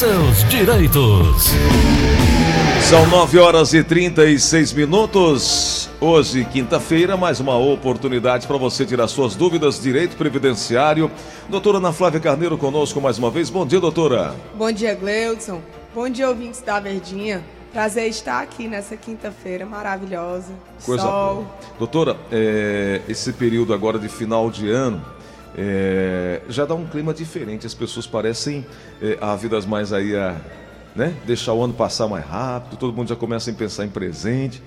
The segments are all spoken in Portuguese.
seus direitos. São 9 horas e 36 minutos. Hoje, quinta-feira, mais uma oportunidade para você tirar suas dúvidas. Direito Previdenciário. Doutora Ana Flávia Carneiro conosco mais uma vez. Bom dia, doutora. Bom dia, Gleudson. Bom dia, ouvintes da Verdinha. Prazer estar aqui nessa quinta-feira maravilhosa. Coisa Sol. boa. Doutora, é, esse período agora de final de ano é, já dá um clima diferente. As pessoas parecem é, ávidas mais aí a né, deixar o ano passar mais rápido. Todo mundo já começa a pensar em presente.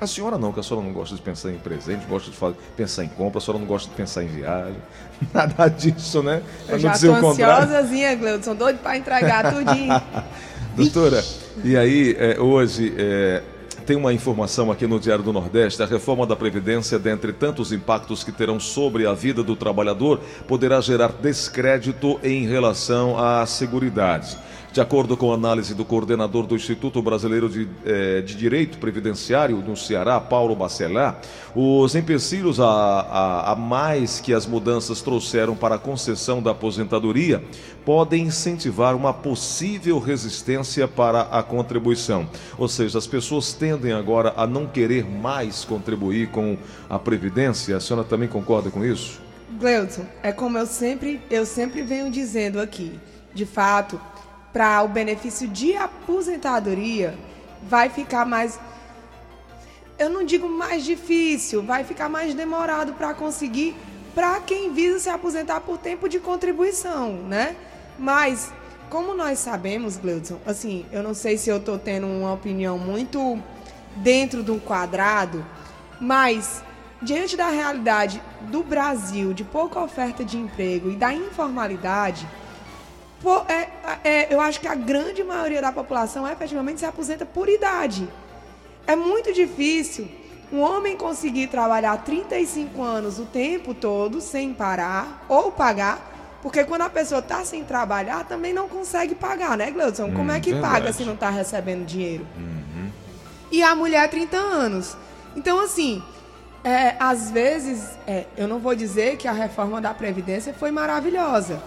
A senhora não, que a senhora não gosta de pensar em presente, gosta de fazer, pensar em compra, a senhora não gosta de pensar em viagem. Nada disso, né? Pra Eu já contrário. ansiosazinha, Gleudson. Doido pra entregar tudinho. Doutora, e aí, é, hoje, é, tem uma informação aqui no Diário do Nordeste: a reforma da Previdência, dentre tantos impactos que terão sobre a vida do trabalhador, poderá gerar descrédito em relação à seguridade. De acordo com a análise do coordenador do Instituto Brasileiro de, eh, de Direito Previdenciário no Ceará, Paulo Bacelar, os empecilhos a, a, a mais que as mudanças trouxeram para a concessão da aposentadoria podem incentivar uma possível resistência para a contribuição. Ou seja, as pessoas tendem agora a não querer mais contribuir com a Previdência. A senhora também concorda com isso? Gleudson, é como eu sempre, eu sempre venho dizendo aqui. De fato, para o benefício de aposentadoria, vai ficar mais. Eu não digo mais difícil, vai ficar mais demorado para conseguir para quem visa se aposentar por tempo de contribuição, né? Mas, como nós sabemos, Gleudson, assim, eu não sei se eu estou tendo uma opinião muito dentro de um quadrado, mas diante da realidade do Brasil, de pouca oferta de emprego e da informalidade, pô, é- é- eu acho que a grande maioria da população efetivamente se aposenta por idade. É muito difícil um homem conseguir trabalhar 35 anos o tempo todo sem parar ou pagar, porque quando a pessoa está sem trabalhar também não consegue pagar, né, Gleudson? Como é que paga verdade. se não está recebendo dinheiro? E a mulher 30 anos. Então, assim, é, às vezes, é, eu não vou dizer que a reforma da Previdência foi maravilhosa.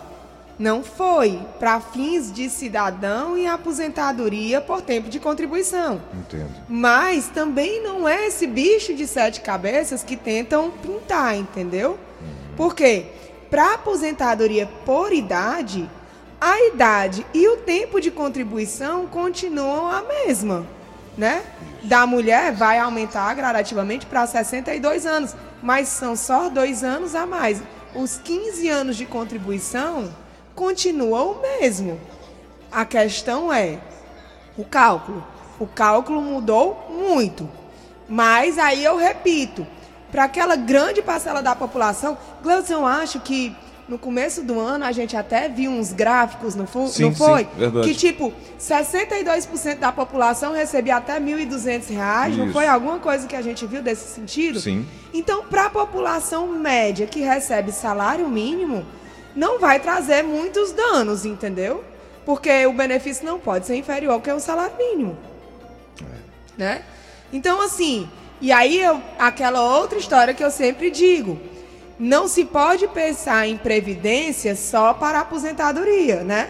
Não foi. Para fins de cidadão e aposentadoria por tempo de contribuição. Entendo. Mas também não é esse bicho de sete cabeças que tentam pintar, entendeu? Por quê? Para aposentadoria por idade, a idade e o tempo de contribuição continuam a mesma, né? Da mulher vai aumentar gradativamente para 62 anos, mas são só dois anos a mais. Os 15 anos de contribuição continuam o mesmo. A questão é o cálculo. O cálculo mudou muito. Mas aí eu repito, para aquela grande parcela da população, Gleudson, eu acho que no começo do ano a gente até viu uns gráficos, não, fu- Sim, não foi? sim, verdade. Que tipo, 62% da população recebia até 1.200 reais, não foi alguma coisa que a gente viu desse sentido? Sim. Então, para a população média que recebe salário mínimo, não vai trazer muitos danos, entendeu? Porque o benefício não pode ser inferior ao que é o salário mínimo. Né? Então, assim, e aí eu, aquela outra história que eu sempre digo. Não se pode pensar em previdência só para aposentadoria, né?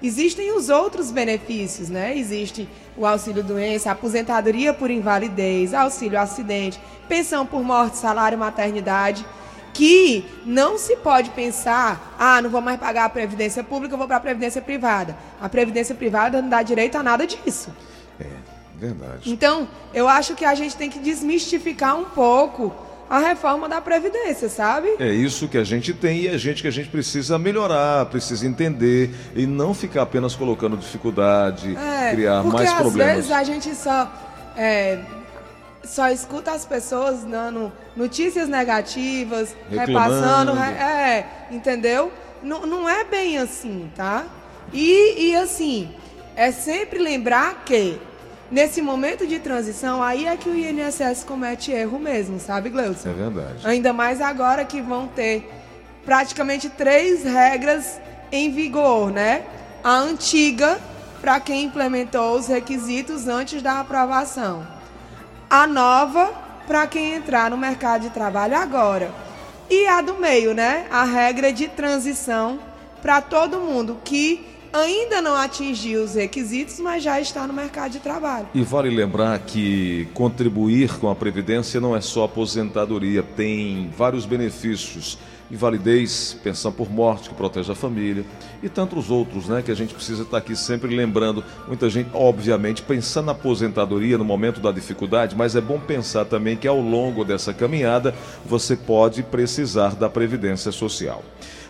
Existem os outros benefícios, né? Existe o auxílio doença, aposentadoria por invalidez, auxílio acidente, pensão por morte, salário maternidade, que não se pode pensar, ah, não vou mais pagar a previdência pública, eu vou para a previdência privada. A previdência privada não dá direito a nada disso. É, verdade. Então, eu acho que a gente tem que desmistificar um pouco a reforma da Previdência, sabe? É isso que a gente tem e é gente que a gente precisa melhorar, precisa entender e não ficar apenas colocando dificuldade, É, criar porque mais às problemas. vezes a gente só é, só escuta as pessoas dando notícias negativas, Reclamando. repassando, re- é, entendeu? Não, não é bem assim, tá? E, e assim, é sempre lembrar que nesse momento de transição, aí é que o INSS comete erro mesmo, sabe, Gleudson? É verdade. Ainda mais agora que vão ter praticamente três regras em vigor, né? A antiga, para quem implementou os requisitos antes da aprovação. A nova, para quem entrar no mercado de trabalho agora. E a do meio, né? A regra de transição para todo mundo que ainda não atingiu os requisitos, mas já está no mercado de trabalho. E vale lembrar que contribuir com a Previdência não é só aposentadoria, tem vários benefícios. Invalidez, pensão por morte, que protege a família, e tantos outros, né? Que a gente precisa estar aqui sempre lembrando. Muita gente, obviamente, pensando na aposentadoria no momento da dificuldade, mas é bom pensar também que ao longo dessa caminhada você pode precisar da Previdência Social.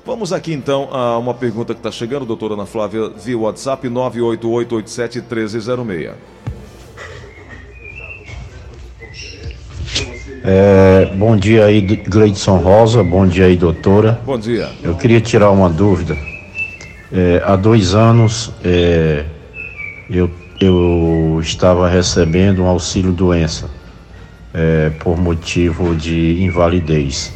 Vamos aqui então a uma pergunta que está chegando, doutora Ana Flávia, via WhatsApp 988871306. É, bom dia aí, Gleidson Rosa. Bom dia aí, doutora. Bom dia. Eu queria tirar uma dúvida. É, há dois anos é, eu, eu estava recebendo um auxílio doença é, por motivo de invalidez.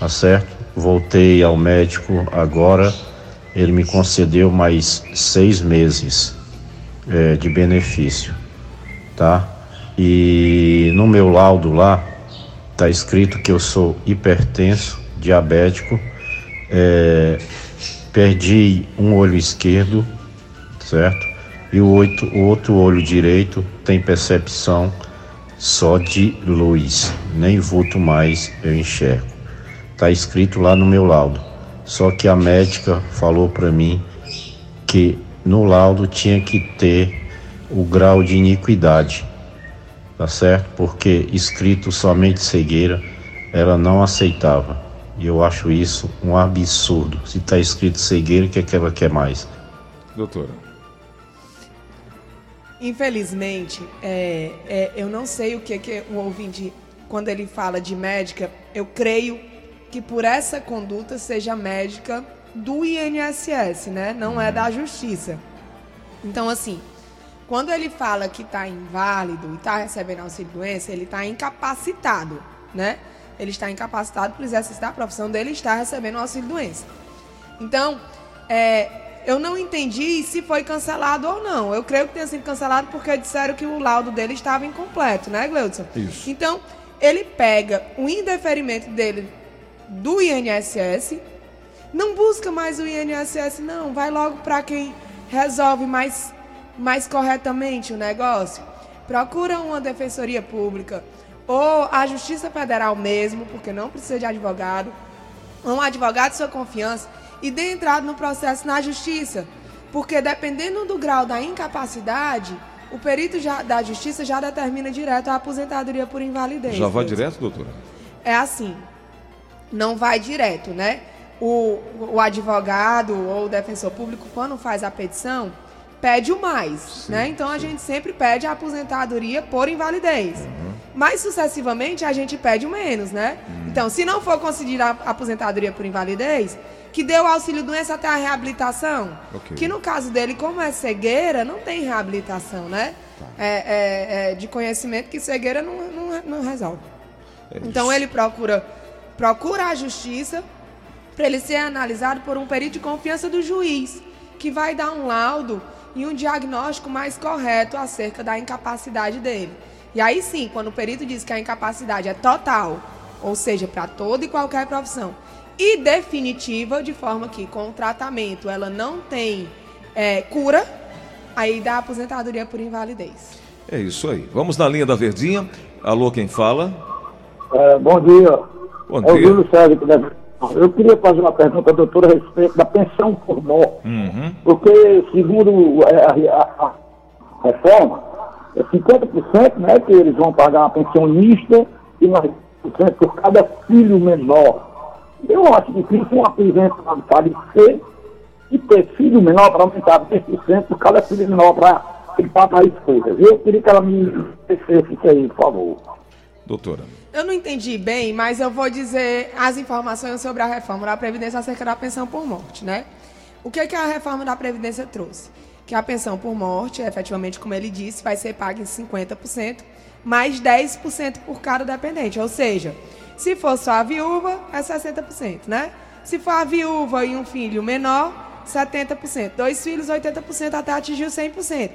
Tá certo? Voltei ao médico agora. Ele me concedeu mais seis meses é, de benefício, tá? E no meu laudo lá Está escrito que eu sou hipertenso, diabético, é, perdi um olho esquerdo, certo? E o, o outro olho direito tem percepção só de luz, nem vulto mais eu enxergo. Está escrito lá no meu laudo. Só que a médica falou para mim que no laudo tinha que ter o grau de iniquidade tá certo? Porque escrito somente cegueira, ela não aceitava. E eu acho isso um absurdo. Se está escrito cegueira, o que, é que ela quer mais? Doutora. Infelizmente, é, é, eu não sei o que, que o ouvinte, quando ele fala de médica, eu creio que por essa conduta seja médica do INSS, né? Não é da justiça. Então, assim, quando ele fala que está inválido e está recebendo auxílio doença, ele está incapacitado, né? Ele está incapacitado por exercício da profissão dele está recebendo auxílio doença. Então, é, eu não entendi se foi cancelado ou não. Eu creio que tenha sido cancelado porque disseram que o laudo dele estava incompleto, né, Gleudson? Isso. Então, ele pega o indeferimento dele do INSS, não busca mais o INSS, não, vai logo para quem resolve mais mais corretamente o negócio, procura uma defensoria pública ou a Justiça Federal mesmo, porque não precisa de advogado, um advogado de sua confiança e dê entrada no processo na Justiça, porque dependendo do grau da incapacidade, o perito já, da Justiça já determina direto a aposentadoria por invalidez. Já vai direto, doutora? É assim, não vai direto, né? O, o advogado ou o defensor público, quando faz a petição, pede o mais, sim, né? Então sim. a gente sempre pede a aposentadoria por invalidez. Uhum. Mas sucessivamente a gente pede o menos, né? Uhum. Então, se não for concedida a aposentadoria por invalidez, que dê o auxílio doença até a reabilitação. Okay. Que no caso dele, como é cegueira, não tem reabilitação, né? Tá. É, é, é, de conhecimento que cegueira não, não, não resolve. É então ele procura, procura a justiça para ele ser analisado por um perito de confiança do juiz, que vai dar um laudo e um diagnóstico mais correto acerca da incapacidade dele. E aí sim, quando o perito diz que a incapacidade é total, ou seja, para toda e qualquer profissão, e definitiva, de forma que com o tratamento ela não tem é, cura, aí dá aposentadoria por invalidez. É isso aí. Vamos na linha da Verdinha. Alô, quem fala? É, bom dia. Bom dia. É o Júlio Sérgio, eu queria fazer uma pergunta, doutora, a respeito da pensão por morte. Uhum. Porque, segundo a, a, a reforma, é 50% né, que eles vão pagar uma pensionista e mais 50% por cada filho menor. Eu acho difícil um aposentado falecer e ter filho menor para aumentar 10% por cada filho menor para ele pagar as coisas. Eu queria que ela me dissesse isso aí, por favor. Doutora. Eu não entendi bem, mas eu vou dizer as informações sobre a reforma da Previdência acerca da pensão por morte, né? O que, que a reforma da Previdência trouxe? Que a pensão por morte, efetivamente, como ele disse, vai ser paga em 50%, mais 10% por cada dependente. Ou seja, se for só a viúva, é 60%, né? Se for a viúva e um filho menor, 70%. Dois filhos, 80% até atingir os 100%.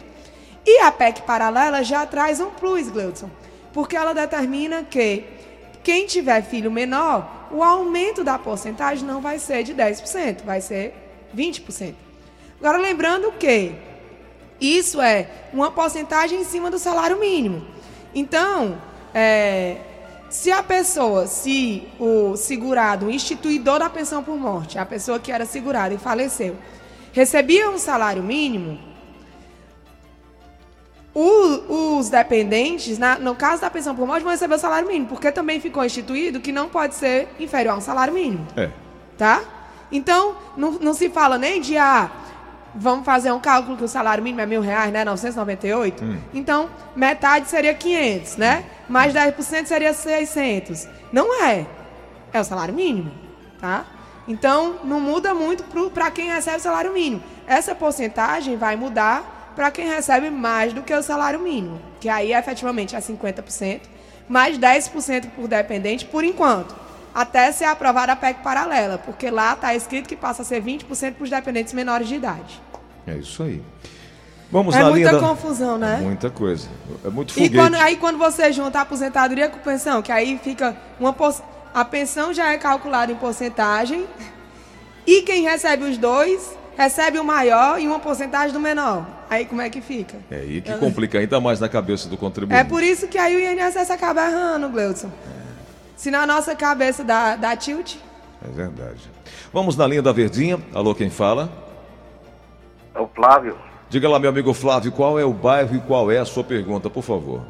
E a PEC paralela já traz um plus, Gleudson porque ela determina que quem tiver filho menor, o aumento da porcentagem não vai ser de 10%, vai ser 20%. Agora, lembrando que isso é uma porcentagem em cima do salário mínimo. Então, é, se a pessoa, se o segurado, o instituidor da pensão por morte, a pessoa que era segurada e faleceu, recebia um salário mínimo, o- os dependentes, na- no caso da pensão por morte, vão receber o salário mínimo, porque também ficou instituído que não pode ser inferior a um salário mínimo É. tá? Então, não, não se fala nem de, ah, vamos fazer um cálculo que o salário mínimo é mil reais, né? 998. Então, metade seria 500, né? Mais 10% seria 600. Não é. É o salário mínimo, tá? Então, não muda muito para quem recebe o salário mínimo. Essa porcentagem vai mudar para quem recebe mais do que o salário mínimo, que aí efetivamente é 50%, mais 10% por dependente por enquanto até ser aprovada a PEC paralela, porque lá está escrito que passa a ser 20% para os dependentes menores de idade. É isso aí. Vamos é na muita linha da- confusão, né? Muita coisa. É muito E foguete. quando, aí quando você junta a aposentadoria com pensão, que aí fica uma por- a pensão já é calculada em porcentagem e quem recebe os dois recebe o maior e uma porcentagem do menor. Aí como é que fica? É aí que complica ainda mais na cabeça do contribuinte. É por isso que aí o INSS acaba errando, Gleudson. Se na nossa cabeça dá, dá tilt, É verdade. Vamos na linha da Verdinha. Alô, quem fala? É o Flávio. Diga lá, meu amigo Flávio, qual é o bairro e qual é a sua pergunta, por favor.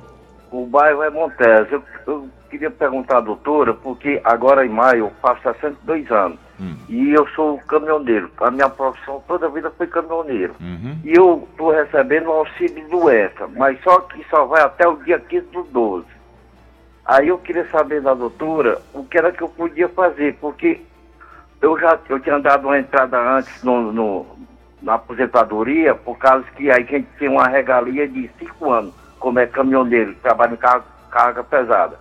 O bairro é Montes. Eu, eu queria perguntar à doutora, porque agora em maio eu faço 62 anos. E eu sou caminhoneiro. A minha profissão toda a vida foi caminhoneiro. E eu estou recebendo auxílio do EFA, mas só que só vai até o dia 15 do 12. Aí eu queria saber da doutora o que era que eu podia fazer, porque eu já eu tinha dado uma entrada antes no, no- na aposentadoria, por causa que aí a gente tem uma regalia de cinco anos, como é caminhoneiro, trabalha em carga, carga pesada.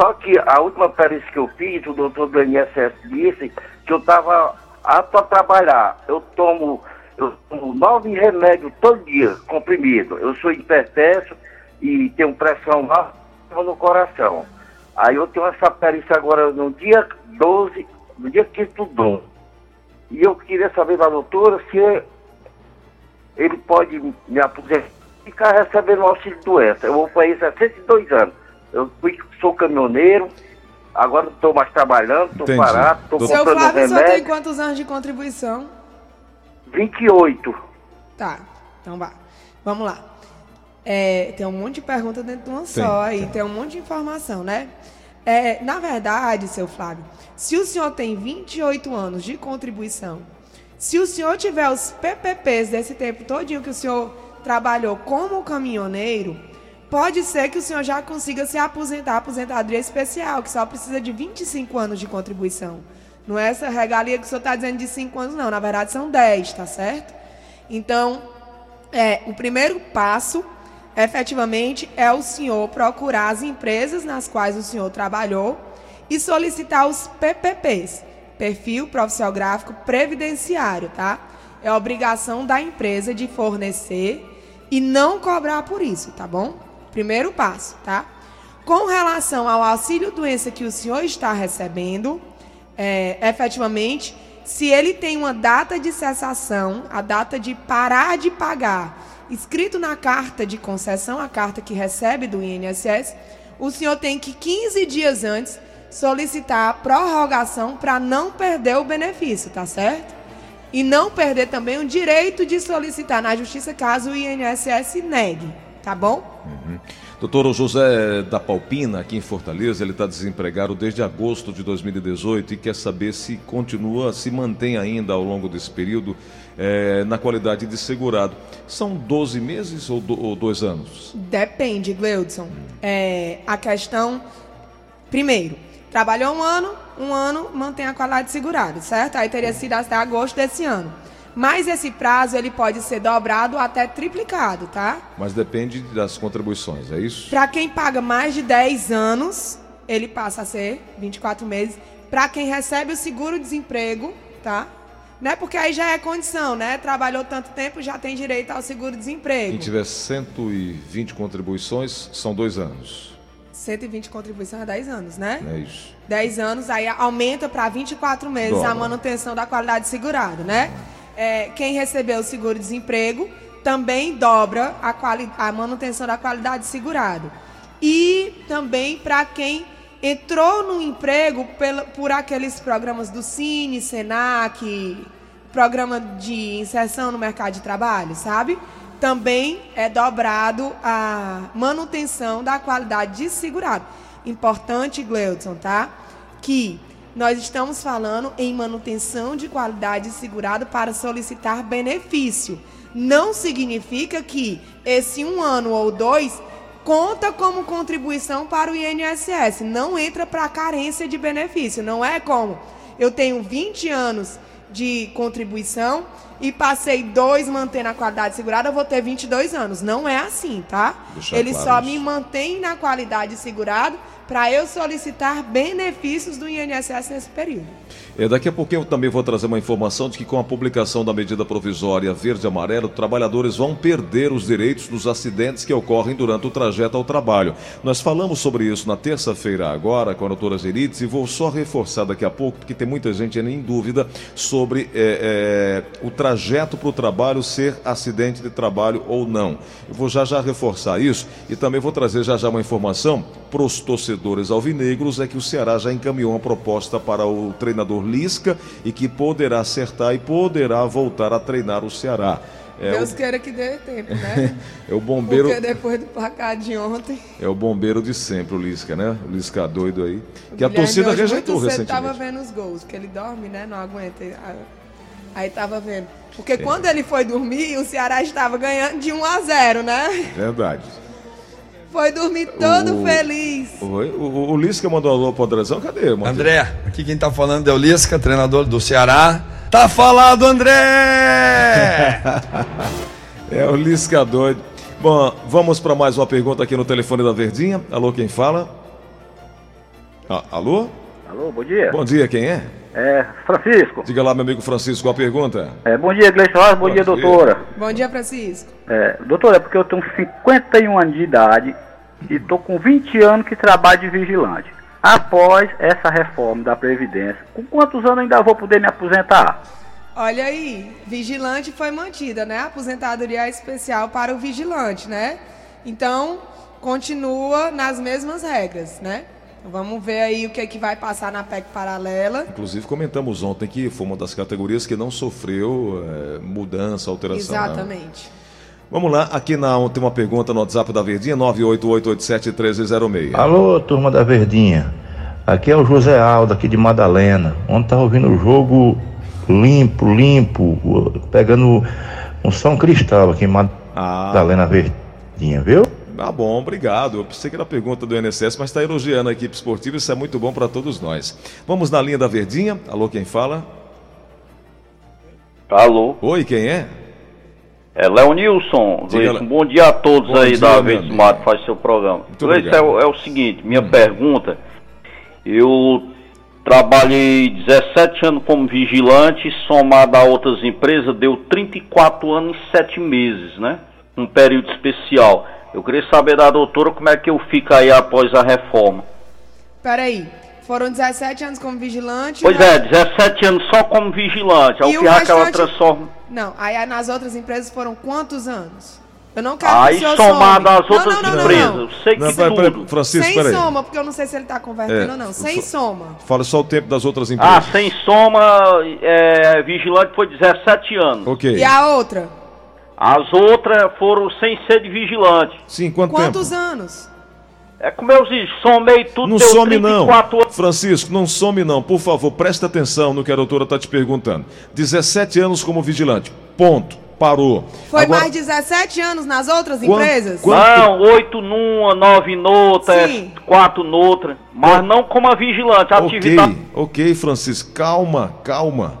Só que a última perícia que eu fiz, o doutor do INSS disse que eu estava apto a trabalhar. Eu tomo, eu tomo nove remédios todo dia, comprimido. Eu sou hipertenso e tenho pressão lá no coração. Aí eu tenho essa perícia agora no dia 12, no dia 15 do 12. E eu queria saber da doutora se ele pode me aposentar e ficar recebendo auxílio doença. Eu vou há 62 anos. Eu fui, sou caminhoneiro, agora não estou mais trabalhando, estou parado, estou Doutor- seu comprando Flávio só tem quantos anos de contribuição? 28. Tá, então vá. Vamos lá. É, tem um monte de pergunta dentro de uma só Tem, aí, tem. um monte de informação, né? É, na verdade, seu Flávio, se o senhor tem 28 anos de contribuição, se o senhor tiver os PPPs desse tempo todinho que o senhor trabalhou como caminhoneiro, pode ser que o senhor já consiga se aposentar, aposentadoria especial, que só precisa de 25 anos de contribuição. Não é essa regalia que o senhor está dizendo de 5 anos, não. Na verdade, são 10, tá certo? Então, é, o primeiro passo, efetivamente, é o senhor procurar as empresas nas quais o senhor trabalhou e solicitar os PPPs, perfil profissional gráfico previdenciário, tá? É obrigação da empresa de fornecer e não cobrar por isso, tá bom? Primeiro passo, tá? Com relação ao auxílio doença que o senhor está recebendo, é, efetivamente, se ele tem uma data de cessação, a data de parar de pagar, escrito na carta de concessão, a carta que recebe do INSS, o senhor tem que 15 dias antes solicitar a prorrogação para não perder o benefício, tá certo? E não perder também o direito de solicitar na justiça caso o INSS negue, tá bom? Doutor José da Palpina, aqui em Fortaleza, ele está desempregado desde agosto de 2018 e quer saber se continua, se mantém ainda ao longo desse período eh, na qualidade de segurado. São 12 meses ou, do- ou dois anos? Depende, Gleudson. É, a questão. Primeiro, trabalhou um ano, um ano mantém a qualidade de segurado, certo? Aí teria sido até agosto desse ano. Mas esse prazo ele pode ser dobrado ou até triplicado, tá? Mas depende das contribuições, é isso? Para quem paga mais de 10 anos, ele passa a ser 24 meses. Para quem recebe o seguro-desemprego, tá? Né? Porque aí já é condição, né? Trabalhou tanto tempo, já tem direito ao seguro-desemprego. Quem tiver 120 contribuições, são dois anos. 120 contribuição é 10 anos, né? É isso? 10 anos, aí aumenta para 24 meses a manutenção da qualidade segurada, né? É, quem recebeu o seguro-desemprego também dobra a, quali a manutenção da qualidade segurado. E também para quem entrou no emprego pela, por aqueles programas do Cine, Senac, programa de inserção no mercado de trabalho, sabe? Também é dobrado a manutenção da qualidade de segurado. Importante, Gleudson, tá? Que nós estamos falando em manutenção de qualidade de segurado para solicitar benefício. Não significa que esse um ano ou dois conta como contribuição para o INSS. Não entra para carência de benefício. Não é como eu tenho 20 anos de contribuição e passei dois mantendo a qualidade segurada, eu vou ter 22 anos. Não é assim, tá? Deixar Ele claro só isso. me mantém na qualidade segurada para eu solicitar benefícios do INSS nesse período. É, daqui a pouquinho eu também vou trazer uma informação de que com a publicação da medida provisória verde e amarelo, trabalhadores vão perder os direitos dos acidentes que ocorrem durante o trajeto ao trabalho. Nós falamos sobre isso na terça-feira agora com a doutora Gerides e vou só reforçar daqui a pouco, porque tem muita gente ainda em dúvida sobre é, é, o trajeto para o trabalho ser acidente de trabalho ou não. Eu vou já já reforçar isso e também vou trazer já já uma informação para os torcedores alvinegros é que o Ceará já encaminhou uma proposta para o treinador Lisca e que poderá acertar e poderá voltar a treinar o Ceará. É Deus o, queira que dê tempo, né? é o bombeiro, Porque depois do placar de ontem. é o bombeiro de sempre, o Lisca, né? O Lisca doido aí. o Que a Guilherme torcida hoje rejeitou muito recentemente. tava vendo os gols, porque ele dorme, né? Não aguenta. Aí tava vendo. É. Porque quando ele foi dormir, o Ceará estava ganhando de 1 a 0, né? Verdade. Foi dormir todo O- feliz. Oi, o, o, o Lisca mandou alô pro Andrezão, cadê? Mandou? André, aqui quem tá falando é o Lisca, treinador do Ceará. Tá falado, André! É o Lisca doido. Bom, vamos para mais uma pergunta aqui no telefone da Verdinha. Alô, quem fala? Ah, alô? Alô, bom dia. Bom dia, quem é? É, Francisco. Diga lá, meu amigo Francisco, a pergunta. É, bom dia, Gleice Rosa, bom, Bom dia, dia. doutora. Bom dia, Francisco. É, doutora, é porque eu tenho 51 anos de idade e tô com 20 anos que trabalho de vigilante. Após essa reforma da Previdência, com quantos anos ainda vou poder me aposentar? Olha aí, vigilante foi mantida, né? Aposentadoria especial para o vigilante, né? Então, continua nas mesmas regras, né? Vamos ver aí o que, é que vai passar na PEC paralela. Inclusive, comentamos ontem que foi uma das categorias que não sofreu eh, mudança, alteração. né? Exatamente. Vamos lá, aqui na, tem uma pergunta no WhatsApp da Verdinha, 988871306. Alô, turma da Verdinha. Aqui é o José Aldo, aqui de Madalena. Ontem tava ouvindo o jogo limpo, limpo, pegando um São Cristal aqui em Ah, Madalena Verdinha, viu? Ah, bom, obrigado. Eu pensei que era pergunta do INSS, mas está elogiando a equipe esportiva, isso é muito bom para todos nós. Vamos na linha da Verdinha. Alô, quem fala? Alô, Oi, quem é? é Leonilson. Diga, Gleison, bom dia a todos aí dia, da Vez. Mato, faz seu programa. Muito. Hum. é, é o seguinte, minha pergunta, eu trabalhei 17 anos como vigilante, somado a outras empresas, deu 34 anos e 7 meses, né? Um período especial. Eu queria saber da doutora como é que eu fico aí após a reforma. Peraí, foram 17 anos como vigilante. Pois né? é, 17 anos só como vigilante. Ao E o que ela transforma. Não, aí nas outras empresas foram quantos anos? Eu não quero Aí que o senhor somado some. às outras não, não, não, empresas, não. eu sei que tudo. peraí, Francisco, Sem peraí. soma, porque eu não sei se ele está convertendo É, ou não. Sem só- soma. Fala só o tempo das outras Ah, empresas. sem soma, é, vigilante foi 17 anos. ok. E a outra? As outras foram sem ser de vigilante. Sim, quanto Quantos tempo? anos? É como eu disse, somei tudo, Não some não. 34 anos. Francisco, não some não. Por favor, presta atenção no que a doutora está te perguntando. 17 anos como vigilante. Ponto. Parou. Foi Agora, mais 17 anos nas outras Quanto- empresas? quanto- Não, oito numa, nove noutra, Sim. é, quatro noutra. Mas não como a vigilante, a Ok, atividade. ok, Francisco. Calma, calma.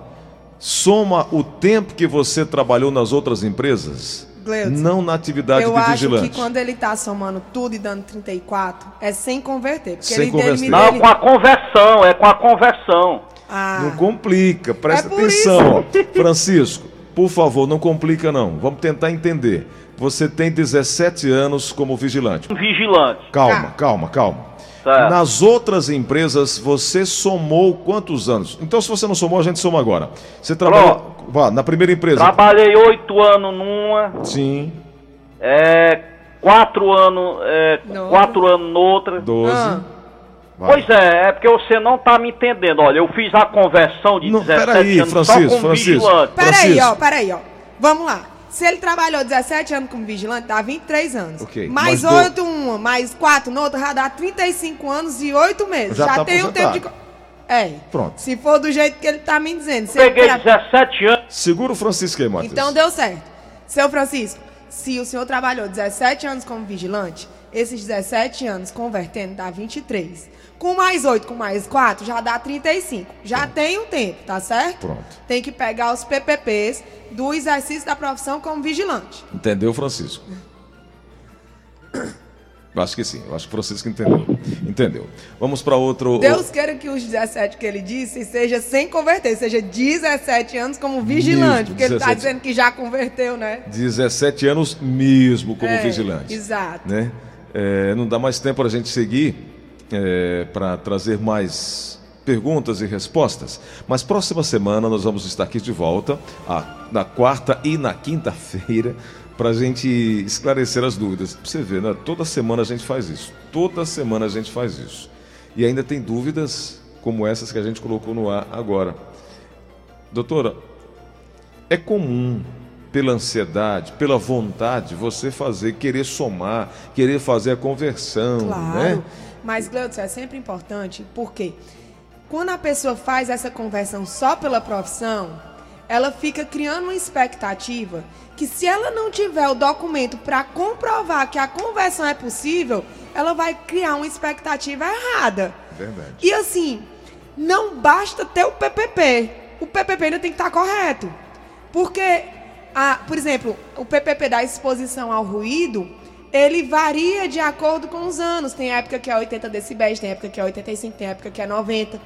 Soma o tempo que você trabalhou nas outras empresas. Gleudson, não na atividade Eu de acho vigilante. que quando ele tá somando tudo e dando 34, é sem converter. Porque Sem ele, converter. ele, Não, ele- com a conversão, é com a conversão. Ah, Não complica, presta É atenção. ó. Francisco, por favor, não complica não. Vamos tentar entender. Você tem 17 anos como vigilante. Vigilante. Calma, Tá. calma, calma. Certo. Nas outras empresas, você somou quantos anos? Então, se você não somou, a gente soma agora. Você trabalhou. Vá, na primeira empresa. Trabalhei oito anos numa, Sim, é, quatro anos, é, quatro anos noutra. 12. Ah. Pois é, é porque você não tá me entendendo. Olha, eu fiz a conversão de Não, 17 peraí, anos Francisco, só como Francisco. vigilante. Peraí, Francisco. ó, peraí, ó. Vamos lá. Se ele trabalhou 17 anos como vigilante, dá 23 anos. Ok, Mais mas do- 8 uma, mais 4 noutra, já dá 35 anos e 8 meses. Já Já, tá tem o tempo de. aposentado. É. Pronto. Se for do jeito que ele tá me dizendo. Se Peguei tra- 17 anos. Segura o Francisco aí, Matheus. Então deu certo. Seu Francisco, se o senhor trabalhou 17 anos como vigilante, esses 17 anos convertendo dá 23. Com mais 8, com mais 4, já dá 35. Já tem um tempo, tá certo? Pronto. Tem que pegar os PPPs do exercício da profissão como vigilante. Entendeu, Francisco? Eu acho que sim, eu acho que o Francisco entendeu. Entendeu. Vamos para outro. Deus queira que os 17 que ele disse seja sem converter, seja 17 anos como vigilante, Mesmo, porque ele está 17. dizendo que já converteu, né? 17 anos mesmo como É, vigilante. Exato. né? É, não dá mais tempo para a gente seguir para trazer mais perguntas e respostas. Mas próxima semana nós vamos estar aqui de volta, a- na quarta e na quinta-feira, para a gente esclarecer as dúvidas. Você ver, né? Toda semana a gente faz isso. Toda semana a gente faz isso. E ainda tem dúvidas como essas que a gente colocou no ar agora. Doutora, é comum, pela ansiedade, pela vontade, você fazer, querer somar, querer fazer a conversão, Claro. né? Mas, Gleudson, é sempre importante, porque quando a pessoa faz essa conversão só pela profissão, ela fica criando uma expectativa que se ela não tiver o documento para comprovar que a conversão é possível, ela vai criar uma expectativa errada. Verdade. E assim, não basta ter o PPP. O PPP ainda tem que estar correto. Porque, a, por exemplo, o PPP da exposição ao ruído, ele varia de acordo com os anos. Tem época que é 80 decibéis, tem época que é 85, tem época que é 90.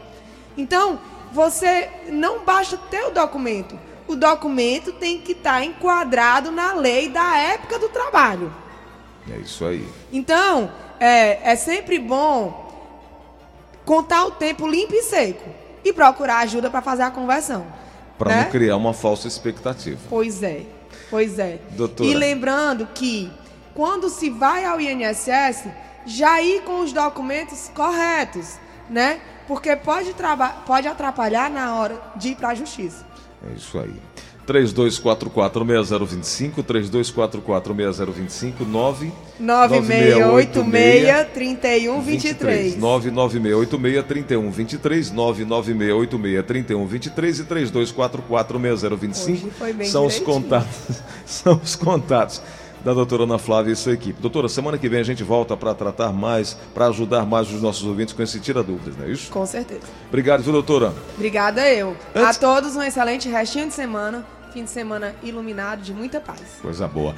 Então, você não basta ter o documento. O documento tem que estar enquadrado na lei da época do trabalho. É isso aí. Então, é, é sempre bom contar o tempo limpo e seco e procurar ajuda para fazer a conversão. Para né? não criar uma falsa expectativa. Pois é, pois é. Doutora. E lembrando que quando se vai ao INSS, já ir com os documentos corretos, né? Porque pode, pode atrapalhar na hora de ir para a justiça. É isso aí. 3244-6025, 3244-6025, 9 9686-3123. 99686-3123, 99686-3123 e 3244-6025 Hoje foi bem são os direitinho. contatos, são os contatos da doutora Ana Flávia e sua equipe. Doutora, semana que vem a gente volta para tratar mais, para ajudar mais os nossos ouvintes com esse tira dúvidas, não é isso? Com certeza. Obrigado, viu, doutora? Obrigada eu. Antes- A todos um excelente restinho de semana. Fim de semana iluminado de muita paz. Coisa boa.